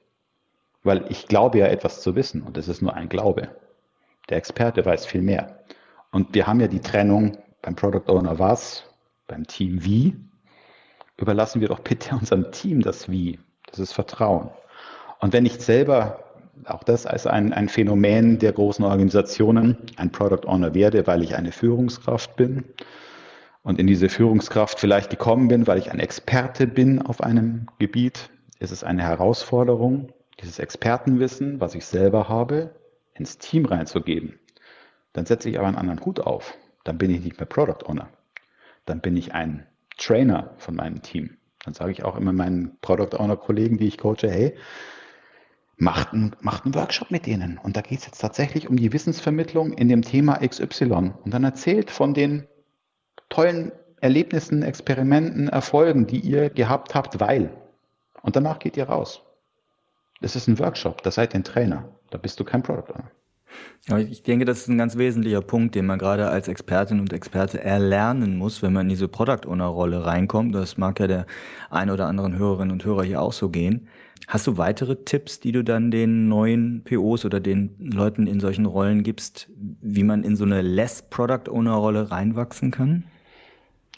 Weil ich glaube ja etwas zu wissen und es ist nur ein Glaube. Der Experte weiß viel mehr. Und wir haben ja die Trennung beim Product Owner was, beim Team wie. Überlassen wir doch bitte unserem Team das Wie. Das ist Vertrauen. Und wenn ich selber auch das als ein, ein Phänomen der großen Organisationen, ein Product Owner werde, weil ich eine Führungskraft bin und in diese Führungskraft vielleicht gekommen bin, weil ich ein Experte bin auf einem Gebiet, ist es eine Herausforderung, dieses Expertenwissen, was ich selber habe, ins Team reinzugeben, dann setze ich aber einen anderen Hut auf. Dann bin ich nicht mehr Product Owner. Dann bin ich ein Trainer von meinem Team. Dann sage ich auch immer meinen Product Owner Kollegen, die ich coache, hey, macht, ein, macht einen Workshop mit denen. Und da geht es jetzt tatsächlich um die Wissensvermittlung in dem Thema XY. Und dann erzählt von den tollen Erlebnissen, Experimenten, Erfolgen, die ihr gehabt habt, weil. Und danach geht ihr raus. Das ist ein Workshop, da seid ihr ein Trainer. Da bist du kein Product Owner. Aber ich denke, das ist ein ganz wesentlicher Punkt, den man gerade als Expertin und Experte erlernen muss, wenn man in diese Product Owner Rolle reinkommt. Das mag ja der ein oder anderen Hörerinnen und Hörer hier auch so gehen. Hast du weitere Tipps, die du dann den neuen POs oder den Leuten in solchen Rollen gibst, wie man in so eine Less Product Owner Rolle reinwachsen kann?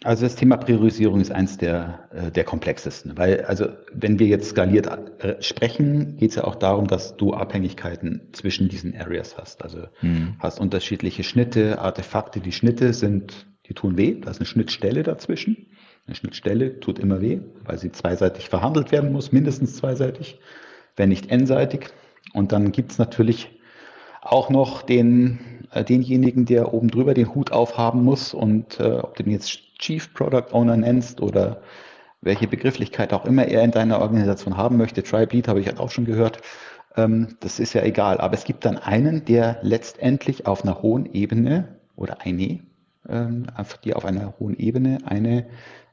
Also das Thema Priorisierung ist eins der, äh, der komplexesten, weil also wenn wir jetzt skaliert äh, sprechen, geht es ja auch darum, dass du Abhängigkeiten zwischen diesen Areas hast. Also hm. hast unterschiedliche Schnitte, Artefakte. Die Schnitte sind, die tun weh, da ist eine Schnittstelle dazwischen. Eine Schnittstelle tut immer weh, weil sie zweiseitig verhandelt werden muss, mindestens zweiseitig, wenn nicht n-seitig. Und dann gibt es natürlich auch noch den, äh, denjenigen, der oben drüber den Hut aufhaben muss und äh, ob den jetzt Chief Product Owner nennst oder welche Begrifflichkeit auch immer er in deiner Organisation haben möchte. Tribe Lead habe ich halt auch schon gehört. Ähm, das ist ja egal. Aber es gibt dann einen, der letztendlich auf einer hohen Ebene oder eine, ähm, die auf einer hohen Ebene eine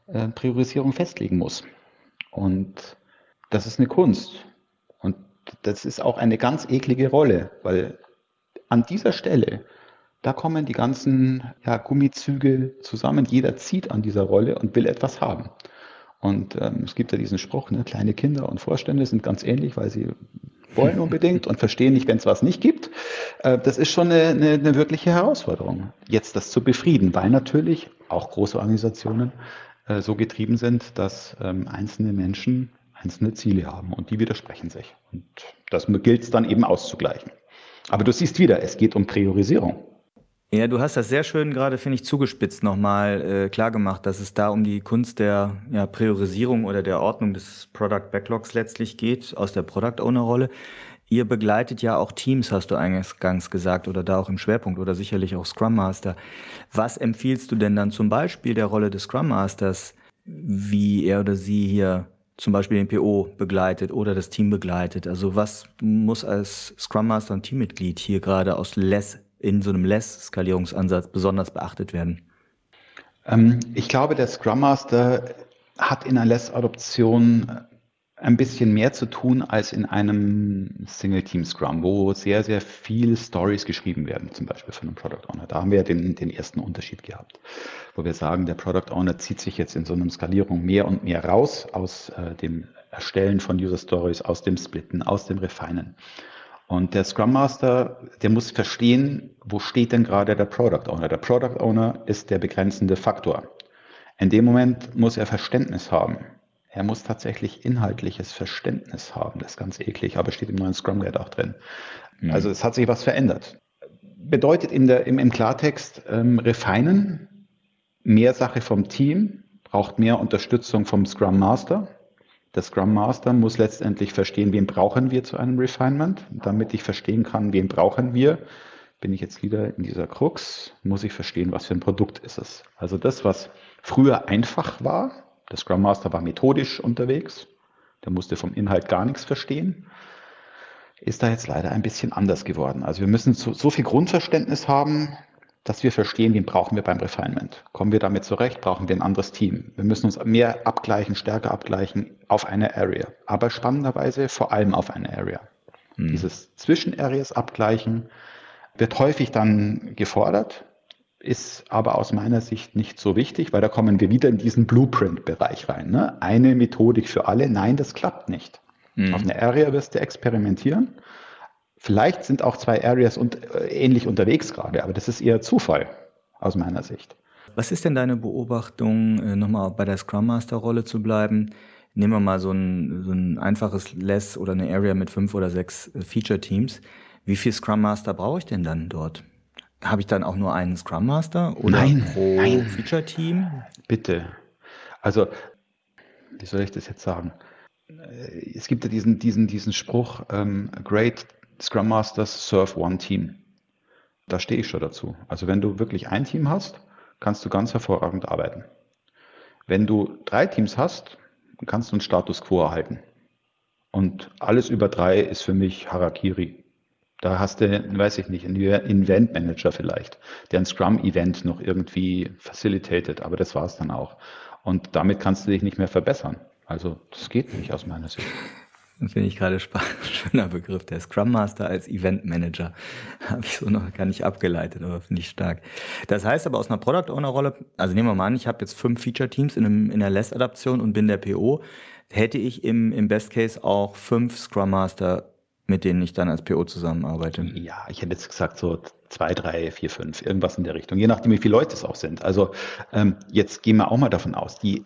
äh, Priorisierung festlegen muss. Und das ist eine Kunst. Und das ist auch eine ganz eklige Rolle, weil an dieser Stelle da kommen die ganzen ja, Gummizüge zusammen. Jeder zieht an dieser Rolle und will etwas haben. Und ähm, es gibt ja diesen Spruch, ne, kleine Kinder und Vorstände sind ganz ähnlich, weil sie wollen unbedingt und verstehen nicht, wenn es was nicht gibt. Äh, das ist schon eine, eine, eine wirkliche Herausforderung, jetzt das zu befrieden, weil natürlich auch große Organisationen äh, so getrieben sind, dass ähm, einzelne Menschen einzelne Ziele haben und die widersprechen sich. Und das gilt es dann eben auszugleichen. Aber du siehst wieder, es geht um Priorisierung. Ja, du hast das sehr schön gerade, finde ich, zugespitzt nochmal äh, klargemacht, dass es da um die Kunst der ja, Priorisierung oder der Ordnung des Product Backlogs letztlich geht, aus der Product Owner Rolle. Ihr begleitet ja auch Teams, hast du eingangs gesagt, oder da auch im Schwerpunkt oder sicherlich auch Scrum Master. Was empfiehlst du denn dann zum Beispiel der Rolle des Scrum Masters, wie er oder sie hier zum Beispiel den PO begleitet oder das Team begleitet? Also was muss als Scrum Master und Teammitglied hier gerade aus Less in so einem Less-Skalierungsansatz besonders beachtet werden? Ähm, ich glaube, der Scrum Master hat in einer Less-Adoption ein bisschen mehr zu tun als in einem Single-Team-Scrum, wo sehr, sehr viel Stories geschrieben werden, zum Beispiel von einem Product Owner. Da haben wir den, den ersten Unterschied gehabt, wo wir sagen, der Product Owner zieht sich jetzt in so einer Skalierung mehr und mehr raus aus äh, dem Erstellen von User Stories, aus dem Splitten, aus dem Refinen. Und der Scrum Master, der muss verstehen, wo steht denn gerade der Product Owner. Der Product Owner ist der begrenzende Faktor. In dem Moment muss er Verständnis haben. Er muss tatsächlich inhaltliches Verständnis haben. Das ist ganz eklig, aber steht im neuen Scrum Guide auch drin. Mhm. Also es hat sich was verändert. Bedeutet in der, im, im Klartext ähm, refinen, mehr Sache vom Team, braucht mehr Unterstützung vom Scrum Master. Der Scrum Master muss letztendlich verstehen, wen brauchen wir zu einem Refinement. damit ich verstehen kann, wen brauchen wir, bin ich jetzt wieder in dieser Krux, muss ich verstehen, was für ein Produkt ist es. Also das, was früher einfach war, der Scrum Master war methodisch unterwegs, der musste vom Inhalt gar nichts verstehen, ist da jetzt leider ein bisschen anders geworden. Also wir müssen so, so viel Grundverständnis haben, dass wir verstehen, wen brauchen wir beim Refinement. Kommen wir damit zurecht, brauchen wir ein anderes Team. Wir müssen uns mehr abgleichen, stärker abgleichen auf eine Area. Aber spannenderweise vor allem auf eine Area. Mhm. Dieses Zwischen-Areas abgleichen wird häufig dann gefordert, ist aber aus meiner Sicht nicht so wichtig, weil da kommen wir wieder in diesen Blueprint-Bereich rein. Ne? Eine Methodik für alle, nein, das klappt nicht. Mhm. Auf einer Area wirst du experimentieren Vielleicht sind auch zwei Areas und, äh, ähnlich unterwegs gerade, aber das ist eher Zufall aus meiner Sicht. Was ist denn deine Beobachtung, äh, nochmal bei der Scrum Master Rolle zu bleiben? Nehmen wir mal so ein, so ein einfaches Less oder eine Area mit fünf oder sechs äh, Feature Teams. Wie viel Scrum Master brauche ich denn dann dort? Habe ich dann auch nur einen Scrum Master oder nein, pro nein. Feature Team? Bitte. Also, wie soll ich das jetzt sagen? Äh, es gibt ja diesen, diesen, diesen Spruch, ähm, great Scrum Masters serve one team. Da stehe ich schon dazu. Also wenn du wirklich ein Team hast, kannst du ganz hervorragend arbeiten. Wenn du drei Teams hast, kannst du einen Status quo erhalten. Und alles über drei ist für mich Harakiri. Da hast du, weiß ich nicht, einen Event Manager vielleicht, der ein Scrum-Event noch irgendwie facilitated, aber das war es dann auch. Und damit kannst du dich nicht mehr verbessern. Also das geht nicht aus meiner Sicht. Finde ich gerade. [LAUGHS] Schöner Begriff. Der Scrum Master als Event Manager. [LAUGHS] Habe ich so noch gar nicht abgeleitet, aber finde ich stark. Das heißt aber aus einer Product Owner Rolle, also nehmen wir mal an, ich habe jetzt fünf Feature Teams in, einem, in der LESS-Adaption und bin der PO, hätte ich im, im Best Case auch fünf Scrum Master, mit denen ich dann als PO zusammenarbeite. Ja, ich hätte jetzt gesagt so zwei, drei, vier, fünf, irgendwas in der Richtung, je nachdem, wie viele Leute es auch sind. Also ähm, jetzt gehen wir auch mal davon aus, die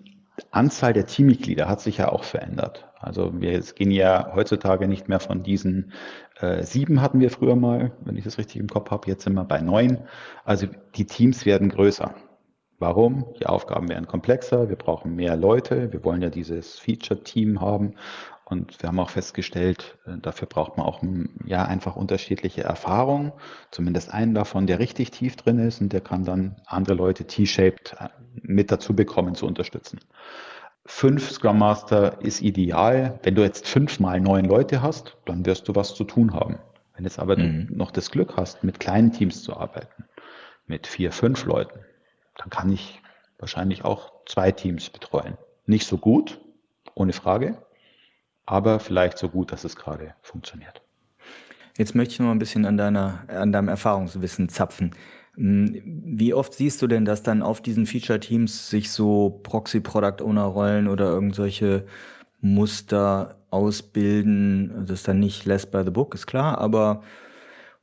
Anzahl der Teammitglieder hat sich ja auch verändert. Also wir gehen ja heutzutage nicht mehr von diesen äh, sieben hatten wir früher mal, wenn ich das richtig im Kopf habe, jetzt sind wir bei neun. Also die Teams werden größer. Warum? Die Aufgaben werden komplexer, wir brauchen mehr Leute, wir wollen ja dieses Feature-Team haben und wir haben auch festgestellt, äh, dafür braucht man auch ja einfach unterschiedliche Erfahrungen. Zumindest einen davon, der richtig tief drin ist und der kann dann andere Leute T-shaped äh, mit dazu bekommen, zu unterstützen. Fünf Scrum Master ist ideal. Wenn du jetzt fünfmal neun Leute hast, dann wirst du was zu tun haben. Wenn jetzt aber mhm. du noch das Glück hast, mit kleinen Teams zu arbeiten, mit vier, fünf Leuten, dann kann ich wahrscheinlich auch zwei Teams betreuen. Nicht so gut, ohne Frage, aber vielleicht so gut, dass es gerade funktioniert. Jetzt möchte ich noch ein bisschen an, deiner, an deinem Erfahrungswissen zapfen. Hm, wie oft siehst du denn, dass dann auf diesen Feature-Teams sich so Proxy-Product-Owner-Rollen oder irgendwelche Muster ausbilden? Das ist dann nicht less by the book, ist klar, aber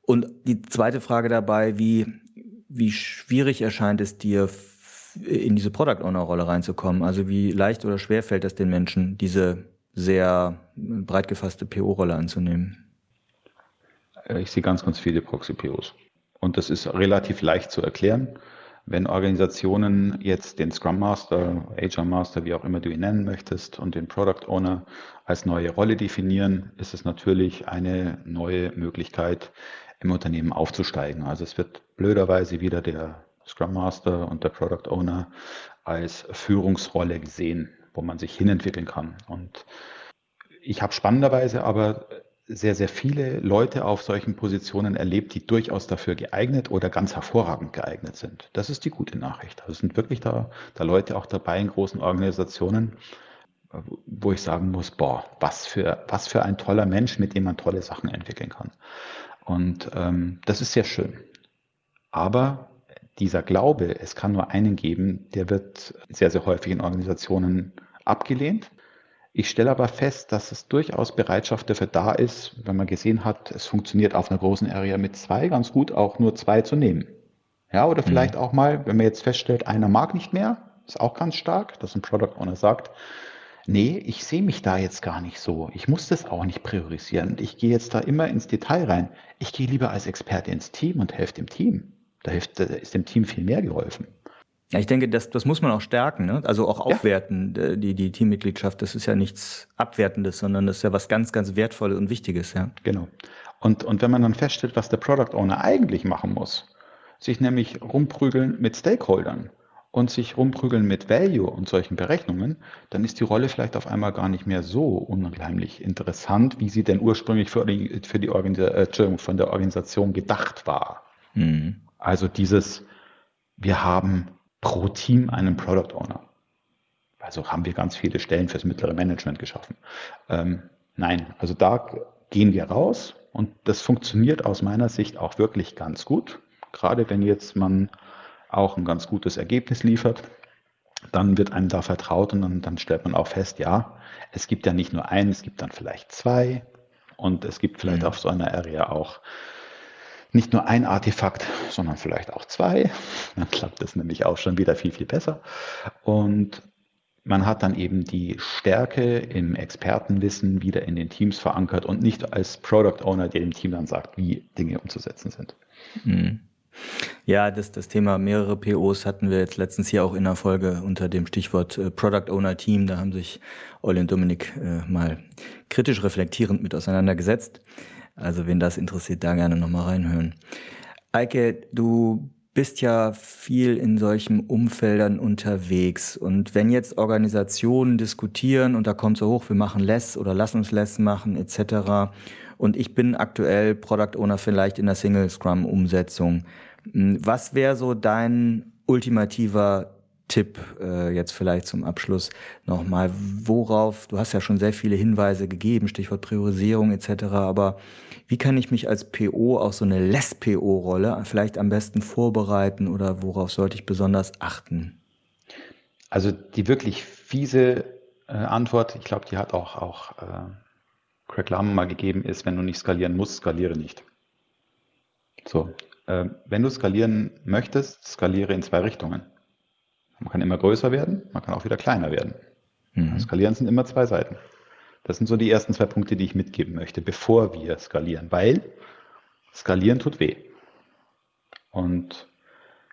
und die zweite Frage dabei, wie, wie schwierig erscheint es dir, in diese Product Owner Rolle reinzukommen? Also wie leicht oder schwer fällt es den Menschen, diese sehr breit gefasste PO-Rolle anzunehmen? Äh, ich sehe ganz, ganz viele Proxy-POs. Und das ist relativ leicht zu erklären. Wenn Organisationen jetzt den Scrum Master, HR Master, wie auch immer du ihn nennen möchtest, und den Product Owner als neue Rolle definieren, ist es natürlich eine neue Möglichkeit, im Unternehmen aufzusteigen. Also es wird blöderweise wieder der Scrum Master und der Product Owner als Führungsrolle gesehen, wo man sich hinentwickeln kann. Und ich habe spannenderweise aber sehr, sehr viele Leute auf solchen Positionen erlebt, die durchaus dafür geeignet oder ganz hervorragend geeignet sind. Das ist die gute Nachricht. Also sind wirklich da, da Leute auch dabei in großen Organisationen, wo ich sagen muss, boah, was für, was für ein toller Mensch, mit dem man tolle Sachen entwickeln kann. Und ähm, das ist sehr schön. Aber dieser Glaube, es kann nur einen geben, der wird sehr, sehr häufig in Organisationen abgelehnt. Ich stelle aber fest, dass es durchaus Bereitschaft dafür da ist, wenn man gesehen hat, es funktioniert auf einer großen Area mit zwei ganz gut, auch nur zwei zu nehmen. Ja, oder mhm. vielleicht mhm. auch mal, wenn man jetzt feststellt, einer mag nicht mehr, ist auch ganz stark, dass ein Product Owner sagt, nee, ich sehe mich da jetzt gar nicht so. Ich muss das auch nicht priorisieren. Ich gehe jetzt da immer ins Detail rein. Ich gehe lieber als Experte ins Team und helfe dem Team. Da, hilft, da ist dem Team viel mehr geholfen. Ja, ich denke, das, das muss man auch stärken, ne? also auch aufwerten, ja. die, die Teammitgliedschaft. Das ist ja nichts Abwertendes, sondern das ist ja was ganz, ganz Wertvolles und Wichtiges. Ja. Genau. Und, und wenn man dann feststellt, was der Product Owner eigentlich machen muss, sich nämlich rumprügeln mit Stakeholdern und sich rumprügeln mit Value und solchen Berechnungen, dann ist die Rolle vielleicht auf einmal gar nicht mehr so unheimlich interessant, wie sie denn ursprünglich für die, für die Organisation, äh, von der Organisation gedacht war. Mhm. Also dieses, wir haben pro Team einen Product Owner. Also haben wir ganz viele Stellen fürs mittlere Management geschaffen. Ähm, nein, also da gehen wir raus und das funktioniert aus meiner Sicht auch wirklich ganz gut. Gerade wenn jetzt man auch ein ganz gutes Ergebnis liefert, dann wird einem da vertraut und dann, dann stellt man auch fest, ja, es gibt ja nicht nur einen, es gibt dann vielleicht zwei und es gibt vielleicht mhm. auf so einer Area auch nicht nur ein Artefakt, sondern vielleicht auch zwei. Dann klappt es nämlich auch schon wieder viel, viel besser. Und man hat dann eben die Stärke im Expertenwissen wieder in den Teams verankert und nicht als Product Owner, der dem Team dann sagt, wie Dinge umzusetzen sind. Mhm. Ja, das, das Thema mehrere POs hatten wir jetzt letztens hier auch in der Folge unter dem Stichwort äh, Product Owner Team. Da haben sich Olli und Dominik äh, mal kritisch reflektierend mit auseinandergesetzt. Also wen das interessiert, da gerne nochmal reinhören. Eike, du bist ja viel in solchen Umfeldern unterwegs. Und wenn jetzt Organisationen diskutieren und da kommt so hoch, wir machen less oder lass uns less machen etc. Und ich bin aktuell Product Owner vielleicht in der Single Scrum Umsetzung. Hm, was wäre so dein ultimativer Tipp äh, jetzt vielleicht zum Abschluss nochmal, worauf, du hast ja schon sehr viele Hinweise gegeben, Stichwort Priorisierung etc., aber wie kann ich mich als PO auf so eine Less-PO-Rolle vielleicht am besten vorbereiten oder worauf sollte ich besonders achten? Also die wirklich fiese äh, Antwort, ich glaube, die hat auch, auch äh, Craig Lam mal gegeben, ist, wenn du nicht skalieren musst, skaliere nicht. So, äh, wenn du skalieren möchtest, skaliere in zwei Richtungen. Man kann immer größer werden, man kann auch wieder kleiner werden. Mhm. Skalieren sind immer zwei Seiten. Das sind so die ersten zwei Punkte, die ich mitgeben möchte, bevor wir skalieren, weil skalieren tut weh. Und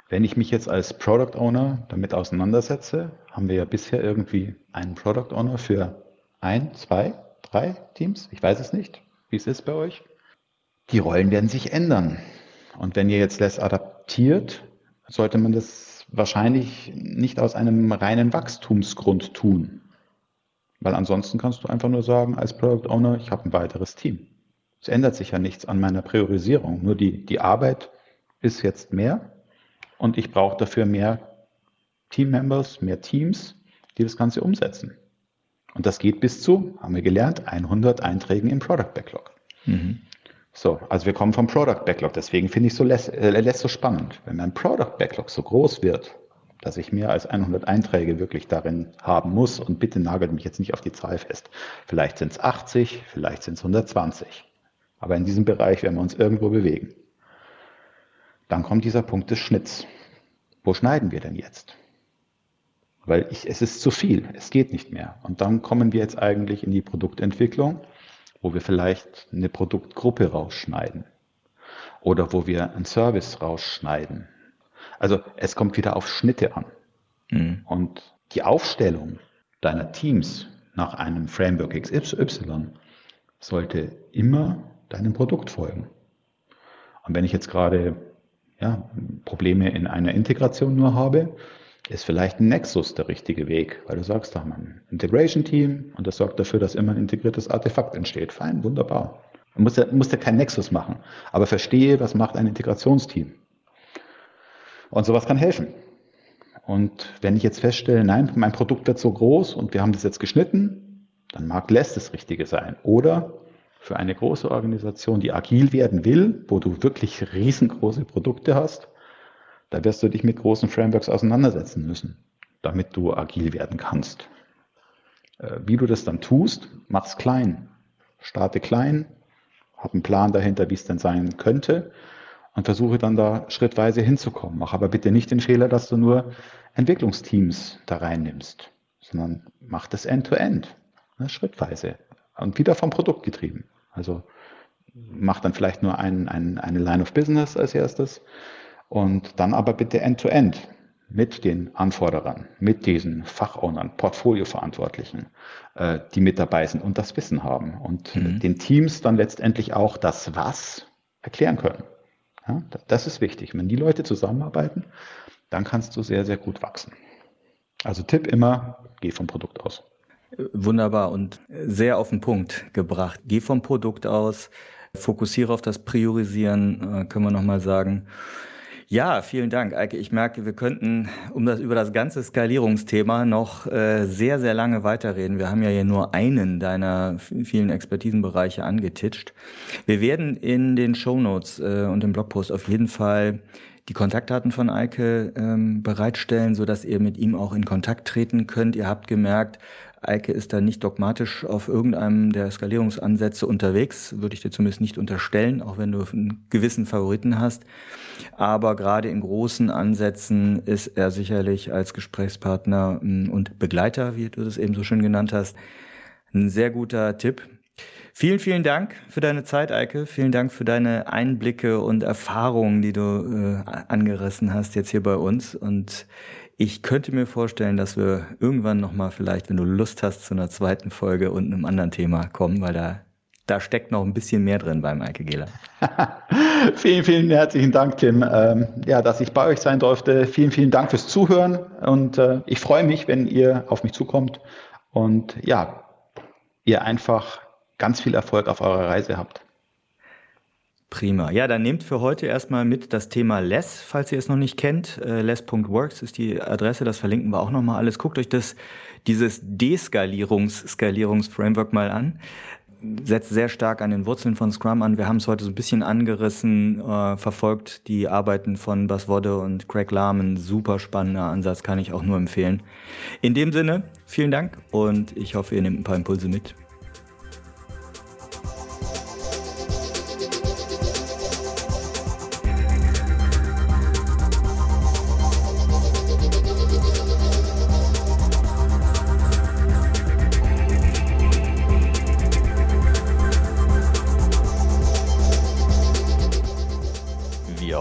wenn ich mich jetzt als Product Owner damit auseinandersetze, haben wir ja bisher irgendwie einen Product Owner für ein, zwei, drei Teams. Ich weiß es nicht, wie es ist bei euch. Die Rollen werden sich ändern. Und wenn ihr jetzt less adaptiert, sollte man das wahrscheinlich nicht aus einem reinen Wachstumsgrund tun. Weil ansonsten kannst du einfach nur sagen, als Product Owner, ich habe ein weiteres Team. Es ändert sich ja nichts an meiner Priorisierung. Nur die, die Arbeit ist jetzt mehr und ich brauche dafür mehr Team-Members, mehr Teams, die das Ganze umsetzen. Und das geht bis zu, haben wir gelernt, 100 Einträgen im Product Backlog. Mhm. So, also wir kommen vom Product Backlog. Deswegen finde ich so äh, so spannend. Wenn mein Product Backlog so groß wird, dass ich mehr als 100 Einträge wirklich darin haben muss und bitte nagelt mich jetzt nicht auf die Zahl fest. Vielleicht sind es 80, vielleicht sind es 120. Aber in diesem Bereich werden wir uns irgendwo bewegen. Dann kommt dieser Punkt des Schnitts. Wo schneiden wir denn jetzt? Weil ich, es ist zu viel, es geht nicht mehr. Und dann kommen wir jetzt eigentlich in die Produktentwicklung wo wir vielleicht eine Produktgruppe rausschneiden oder wo wir einen Service rausschneiden. Also es kommt wieder auf Schnitte an. Mhm. Und die Aufstellung deiner Teams nach einem Framework XY sollte immer deinem Produkt folgen. Und wenn ich jetzt gerade ja, Probleme in einer Integration nur habe, ist vielleicht ein Nexus der richtige Weg, weil du sagst, da haben wir ein Integration-Team und das sorgt dafür, dass immer ein integriertes Artefakt entsteht. Fein, wunderbar. Du musst ja, musst ja kein Nexus machen, aber verstehe, was macht ein Integrationsteam. Und sowas kann helfen. Und wenn ich jetzt feststelle, nein, mein Produkt wird so groß und wir haben das jetzt geschnitten, dann mag Less das Richtige sein. Oder für eine große Organisation, die agil werden will, wo du wirklich riesengroße Produkte hast, da wirst du dich mit großen Frameworks auseinandersetzen müssen, damit du agil werden kannst. Äh, wie du das dann tust, mach's klein. Starte klein, hab einen Plan dahinter, wie es denn sein könnte und versuche dann da schrittweise hinzukommen. Mach aber bitte nicht den Fehler, dass du nur Entwicklungsteams da reinnimmst, sondern mach das end-to-end, -End, ne, schrittweise und wieder vom Produkt getrieben. Also mach dann vielleicht nur ein, ein, eine Line of Business als erstes und dann aber bitte end-to-end -end mit den Anforderern, mit diesen Fachownern, Portfolioverantwortlichen, äh, die mit dabei sind und das Wissen haben und mhm. den Teams dann letztendlich auch das Was erklären können. Ja, das ist wichtig. Wenn die Leute zusammenarbeiten, dann kannst du sehr, sehr gut wachsen. Also Tipp immer, geh vom Produkt aus. Wunderbar und sehr auf den Punkt gebracht. Geh vom Produkt aus, fokussiere auf das Priorisieren, äh, können wir nochmal sagen. Ja, vielen Dank, Eike. Ich merke, wir könnten um das, über das ganze Skalierungsthema noch äh, sehr, sehr lange weiterreden. Wir haben ja hier nur einen deiner vielen Expertisenbereiche angetitscht. Wir werden in den Shownotes äh, und im Blogpost auf jeden Fall die Kontaktdaten von Eike ähm, bereitstellen, so dass ihr mit ihm auch in Kontakt treten könnt. Ihr habt gemerkt, Eike ist da nicht dogmatisch auf irgendeinem der Skalierungsansätze unterwegs, würde ich dir zumindest nicht unterstellen, auch wenn du einen gewissen Favoriten hast. Aber gerade in großen Ansätzen ist er sicherlich als Gesprächspartner hm, und Begleiter, wie du das eben so schön genannt hast, ein sehr guter Tipp. Vielen, vielen Dank für deine Zeit, Eike. Vielen Dank für deine Einblicke und Erfahrungen, die du äh, angerissen hast jetzt hier bei uns. Und ich könnte mir vorstellen, dass wir irgendwann nochmal vielleicht, wenn du Lust hast, zu einer zweiten Folge und einem anderen Thema kommen, weil da da steckt noch ein bisschen mehr drin beim Eike Gela. [LAUGHS] vielen, vielen herzlichen Dank, Tim. Ähm, ja, dass ich bei euch sein durfte. Vielen, vielen Dank fürs Zuhören und äh, ich freue mich, wenn ihr auf mich zukommt und ja, ihr einfach ganz viel Erfolg auf eurer Reise habt. Prima. Ja, dann nehmt für heute erstmal mit das Thema Less, falls ihr es noch nicht kennt. Äh, less.works ist die Adresse, das verlinken wir auch nochmal alles. Guckt euch das, dieses Deskalierungs-, Skalierungsframework mal an setzt sehr stark an den Wurzeln von Scrum an. Wir haben es heute so ein bisschen angerissen, äh, verfolgt die Arbeiten von Bas Wodde und Craig Lahman. Super spannender Ansatz, kann ich auch nur empfehlen. In dem Sinne, vielen Dank und ich hoffe, ihr nehmt ein paar Impulse mit.